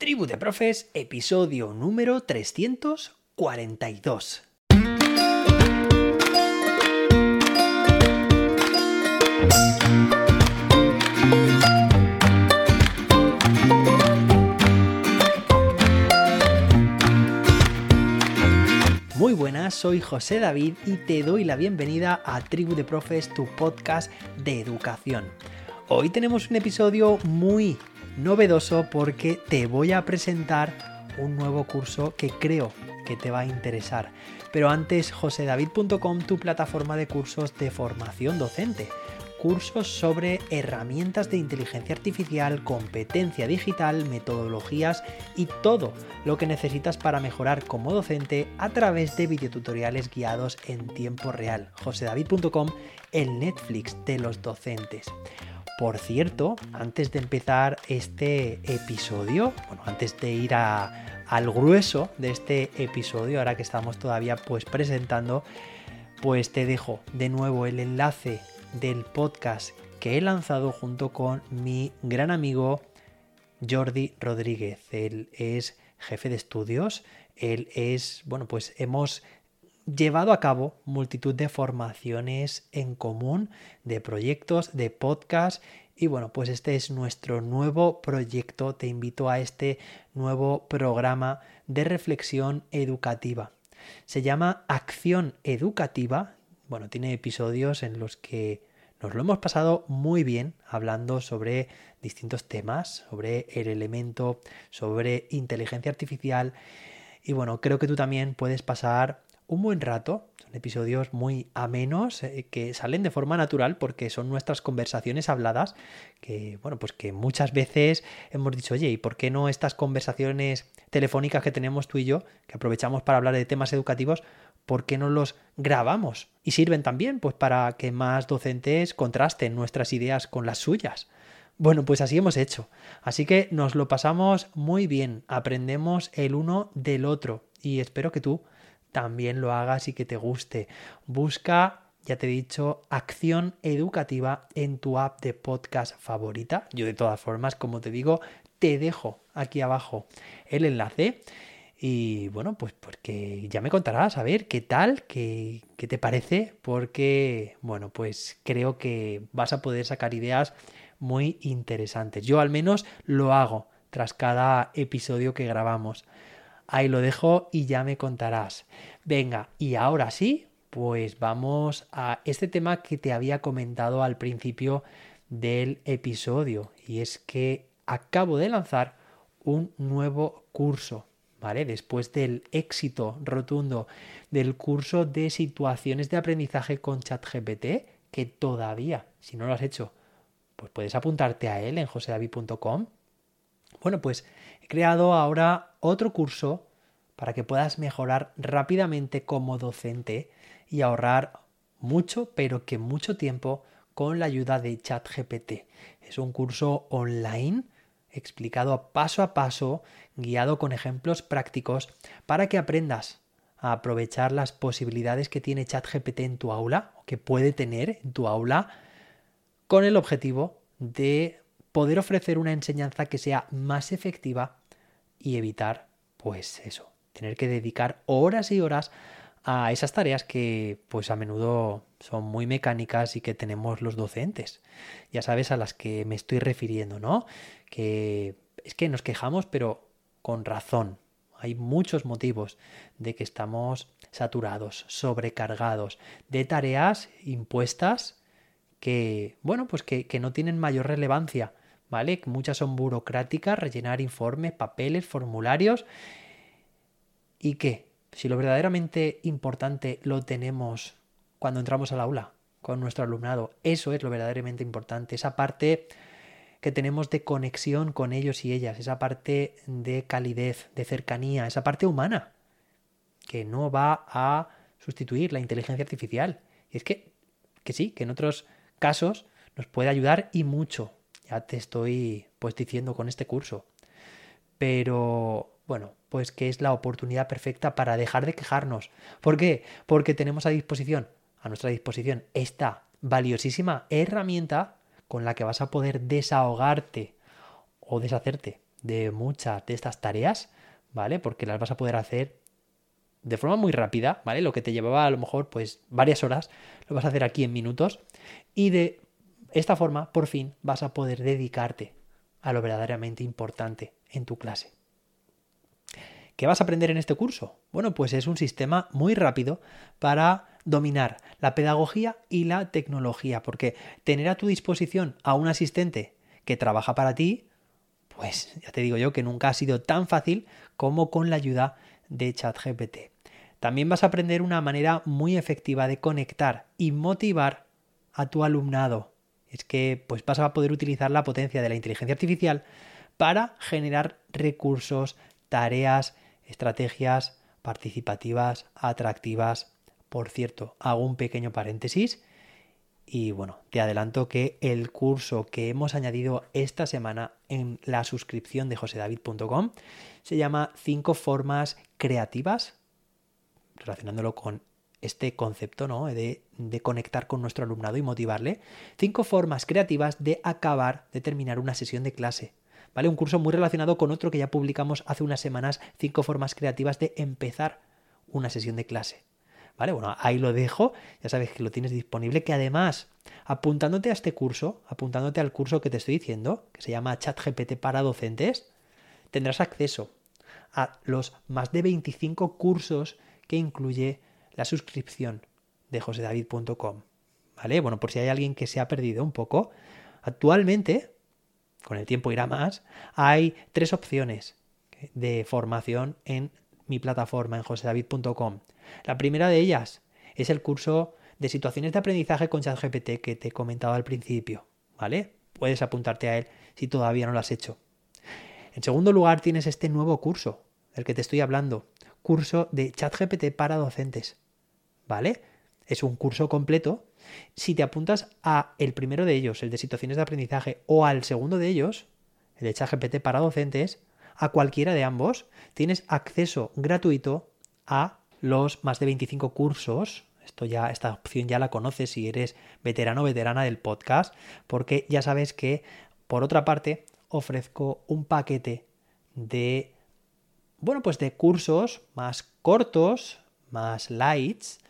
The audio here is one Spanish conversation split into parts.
Tribu de Profes, episodio número 342. Muy buenas, soy José David y te doy la bienvenida a Tribu de Profes, tu podcast de educación. Hoy tenemos un episodio muy novedoso porque te voy a presentar un nuevo curso que creo que te va a interesar. Pero antes, josedavid.com, tu plataforma de cursos de formación docente. Cursos sobre herramientas de inteligencia artificial, competencia digital, metodologías y todo lo que necesitas para mejorar como docente a través de videotutoriales guiados en tiempo real. josedavid.com, el Netflix de los docentes. Por cierto, antes de empezar este episodio, bueno, antes de ir al grueso de este episodio, ahora que estamos todavía pues presentando, pues te dejo de nuevo el enlace del podcast que he lanzado junto con mi gran amigo Jordi Rodríguez. Él es jefe de estudios, él es, bueno, pues hemos llevado a cabo multitud de formaciones en común, de proyectos, de podcast y bueno, pues este es nuestro nuevo proyecto. Te invito a este nuevo programa de reflexión educativa. Se llama Acción Educativa. Bueno, tiene episodios en los que nos lo hemos pasado muy bien hablando sobre distintos temas, sobre el elemento, sobre inteligencia artificial. Y bueno, creo que tú también puedes pasar un buen rato. Son episodios muy amenos eh, que salen de forma natural porque son nuestras conversaciones habladas que, bueno, pues que muchas veces hemos dicho, oye, ¿y por qué no estas conversaciones telefónicas que tenemos tú y yo, que aprovechamos para hablar de temas educativos, ¿por qué no los grabamos? Y sirven también pues para que más docentes contrasten nuestras ideas con las suyas. Bueno, pues así hemos hecho. Así que nos lo pasamos muy bien, aprendemos el uno del otro y espero que tú también lo hagas y que te guste. Busca, ya te he dicho, acción educativa en tu app de podcast favorita. Yo de todas formas, como te digo, te dejo aquí abajo el enlace. Y bueno, pues porque ya me contarás a ver qué tal, qué, qué te parece, porque bueno, pues creo que vas a poder sacar ideas muy interesantes. Yo al menos lo hago tras cada episodio que grabamos. Ahí lo dejo y ya me contarás. Venga, y ahora sí, pues vamos a este tema que te había comentado al principio del episodio. Y es que acabo de lanzar un nuevo curso. ¿Vale? Después del éxito rotundo del curso de situaciones de aprendizaje con ChatGPT, que todavía, si no lo has hecho, pues puedes apuntarte a él en josedavid.com. Bueno, pues he creado ahora otro curso para que puedas mejorar rápidamente como docente y ahorrar mucho, pero que mucho tiempo con la ayuda de ChatGPT. Es un curso online explicado paso a paso, guiado con ejemplos prácticos para que aprendas a aprovechar las posibilidades que tiene ChatGPT en tu aula, o que puede tener en tu aula, con el objetivo de poder ofrecer una enseñanza que sea más efectiva y evitar, pues eso, tener que dedicar horas y horas a esas tareas que pues a menudo son muy mecánicas y que tenemos los docentes. Ya sabes a las que me estoy refiriendo, ¿no? Que es que nos quejamos pero con razón. Hay muchos motivos de que estamos saturados, sobrecargados de tareas impuestas que, bueno, pues que, que no tienen mayor relevancia, ¿vale? Muchas son burocráticas, rellenar informes, papeles, formularios ¿Y qué? Si lo verdaderamente importante lo tenemos cuando entramos al aula con nuestro alumnado, eso es lo verdaderamente importante, esa parte que tenemos de conexión con ellos y ellas, esa parte de calidez, de cercanía, esa parte humana, que no va a sustituir la inteligencia artificial. Y es que, que sí, que en otros casos nos puede ayudar y mucho. Ya te estoy pues diciendo con este curso. Pero bueno, pues que es la oportunidad perfecta para dejar de quejarnos. ¿Por qué? Porque tenemos a disposición, a nuestra disposición, esta valiosísima herramienta con la que vas a poder desahogarte o deshacerte de muchas de estas tareas, ¿vale? Porque las vas a poder hacer de forma muy rápida, ¿vale? Lo que te llevaba a lo mejor pues varias horas, lo vas a hacer aquí en minutos y de esta forma por fin vas a poder dedicarte a lo verdaderamente importante en tu clase. ¿Qué vas a aprender en este curso? Bueno, pues es un sistema muy rápido para dominar la pedagogía y la tecnología, porque tener a tu disposición a un asistente que trabaja para ti, pues ya te digo yo que nunca ha sido tan fácil como con la ayuda de ChatGPT. También vas a aprender una manera muy efectiva de conectar y motivar a tu alumnado. Es que pues vas a poder utilizar la potencia de la inteligencia artificial para generar recursos, tareas, estrategias participativas, atractivas. Por cierto, hago un pequeño paréntesis y bueno, te adelanto que el curso que hemos añadido esta semana en la suscripción de josedavid.com se llama 5 formas creativas, relacionándolo con este concepto ¿no? de, conectar con nuestro alumnado y motivarle. Cinco formas creativas de acabar, de terminar una sesión de clase. ¿Vale? Un curso muy relacionado con otro que ya publicamos hace unas semanas, cinco formas creativas de empezar una sesión de clase. ¿Vale? Bueno, ahí lo dejo, ya sabes que lo tienes disponible, que además, apuntándote a este curso, apuntándote al curso que te estoy diciendo, que se llama ChatGPT para docentes, tendrás acceso a los más de 25 cursos que incluye la suscripción de josedavid.com. ¿Vale? Bueno, por si hay alguien que se ha perdido un poco, actualmente, con el tiempo irá más, hay tres opciones de formación en mi plataforma en josedavid.com. La primera de ellas es el curso de situaciones de aprendizaje con ChatGPT que te he comentado al principio, ¿vale? Puedes apuntarte a él si todavía no lo has hecho. En segundo lugar tienes este nuevo curso del que te estoy hablando, curso de ChatGPT para docentes, ¿vale? Es un curso completo. Si te apuntas a el primero de ellos, el de situaciones de aprendizaje, o al segundo de ellos, el de ChatGPT para docentes, a cualquiera de ambos, tienes acceso gratuito a los más de 25 cursos. Esto ya, esta opción ya la conoces si eres veterano o veterana del podcast, porque ya sabes que, por otra parte, ofrezco un paquete de, bueno, pues de cursos más cortos, más lights,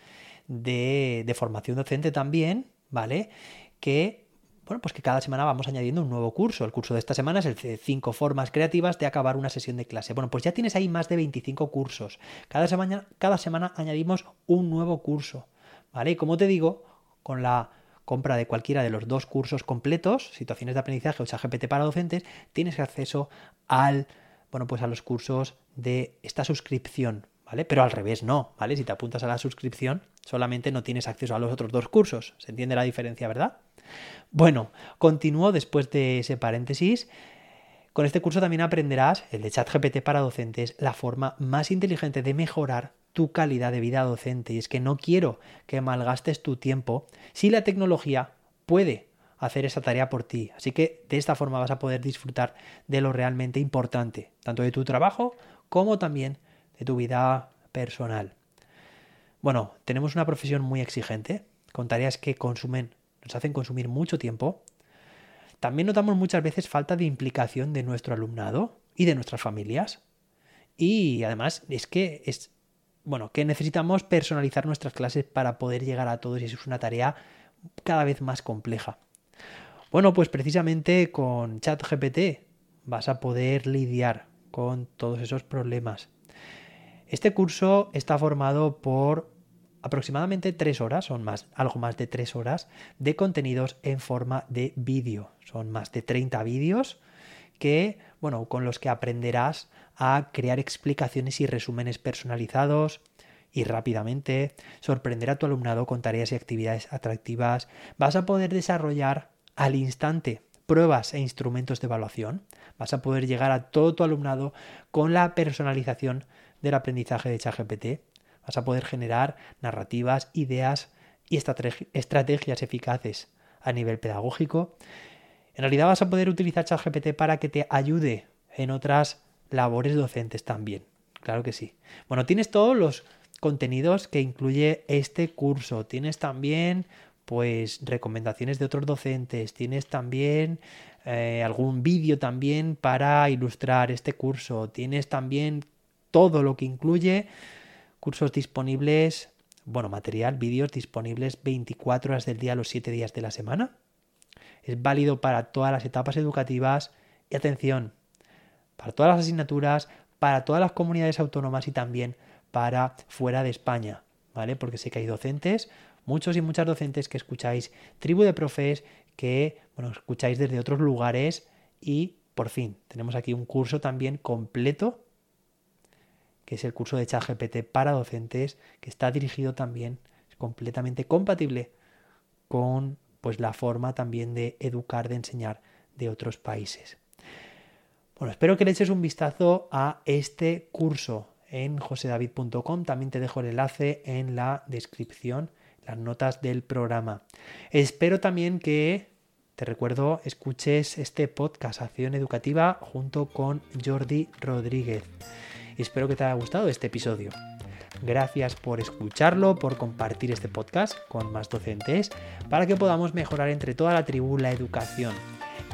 de, de formación docente también, ¿vale? Que bueno, pues que cada semana vamos añadiendo un nuevo curso. El curso de esta semana es el de 5 formas creativas de acabar una sesión de clase. Bueno, pues ya tienes ahí más de 25 cursos. Cada semana, cada semana añadimos un nuevo curso. ¿Vale? Y como te digo, con la compra de cualquiera de los dos cursos completos, situaciones de aprendizaje o GPT para docentes, tienes acceso al, bueno, pues a los cursos de esta suscripción, Pero al revés no, ¿vale? Si te apuntas a la suscripción, solamente no tienes acceso a los otros dos cursos. ¿Se entiende la diferencia, verdad? Bueno, continúo después de ese paréntesis. Con este curso también aprenderás, el de ChatGPT para docentes, la forma más inteligente de mejorar tu calidad de vida docente. Y es que no quiero que malgastes tu tiempo si la tecnología puede hacer esa tarea por ti. Así que de esta forma vas a poder disfrutar de lo realmente importante, tanto de tu trabajo como también de tu vida personal. Bueno, tenemos una profesión muy exigente, con tareas que consumen nos hacen consumir mucho tiempo, también notamos muchas veces falta de implicación de nuestro alumnado y de nuestras familias. Y además es que es bueno, que necesitamos personalizar nuestras clases para poder llegar a todos y eso es una tarea cada vez más compleja. Bueno, pues precisamente con ChatGPT vas a poder lidiar con todos esos problemas. Este curso está formado por aproximadamente tres horas, son más, algo más de tres horas, de contenidos en forma de vídeo. Son más de 30 vídeos que, bueno, con los que aprenderás a crear explicaciones y resúmenes personalizados y rápidamente, sorprender a tu alumnado con tareas y actividades atractivas. Vas a poder desarrollar al instante pruebas e instrumentos de evaluación. Vas a poder llegar a todo tu alumnado con la personalización del aprendizaje de ChatGPT Vas a poder generar narrativas, ideas y estrategias eficaces a nivel pedagógico. En realidad vas a poder utilizar ChatGPT para que te ayude en otras labores docentes también. Claro que sí. Bueno, tienes todos los contenidos que incluye este curso. Tienes también pues recomendaciones de otros docentes, tienes también eh, algún vídeo también para ilustrar este curso. Tienes también todo lo que incluye cursos disponibles, bueno, material, vídeos disponibles 24 horas del día, los 7 días de la semana. Es válido para todas las etapas educativas y atención, para todas las asignaturas, para todas las comunidades autónomas y también para fuera de España, ¿vale? Porque sé que hay docentes, muchos y muchas docentes que escucháis Tribu de Profes, que, bueno, escucháis desde otros lugares y, por fin, tenemos aquí un curso también completo que es el curso de ChatGPT para docentes, que está dirigido también, es completamente compatible con pues, la forma también de educar, de enseñar de otros países. Bueno, espero que le eches un vistazo a este curso en josedavid.com. También te dejo el enlace en la descripción, las notas del programa. Espero también que, te recuerdo, escuches este podcast, Acción Educativa, junto con Jordi Rodríguez y espero que te haya gustado este episodio. Gracias por escucharlo, por compartir este podcast con más docentes para que podamos mejorar entre toda la tribu la educación.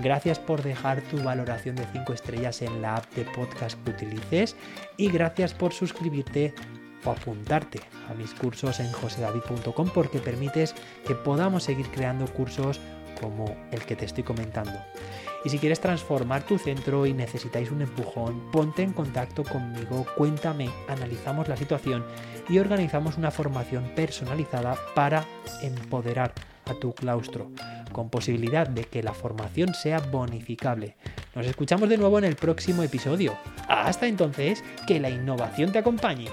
Gracias por dejar tu valoración de 5 estrellas en la app de podcast que utilices y gracias por suscribirte o apuntarte a mis cursos en josedavid.com porque permites que podamos seguir creando cursos como el que te estoy comentando. Y si quieres transformar tu centro y necesitáis un empujón, ponte en contacto conmigo, cuéntame, analizamos la situación y organizamos una formación personalizada para empoderar a tu claustro, con posibilidad de que la formación sea bonificable. Nos escuchamos de nuevo en el próximo episodio. Hasta entonces, que la innovación te acompañe.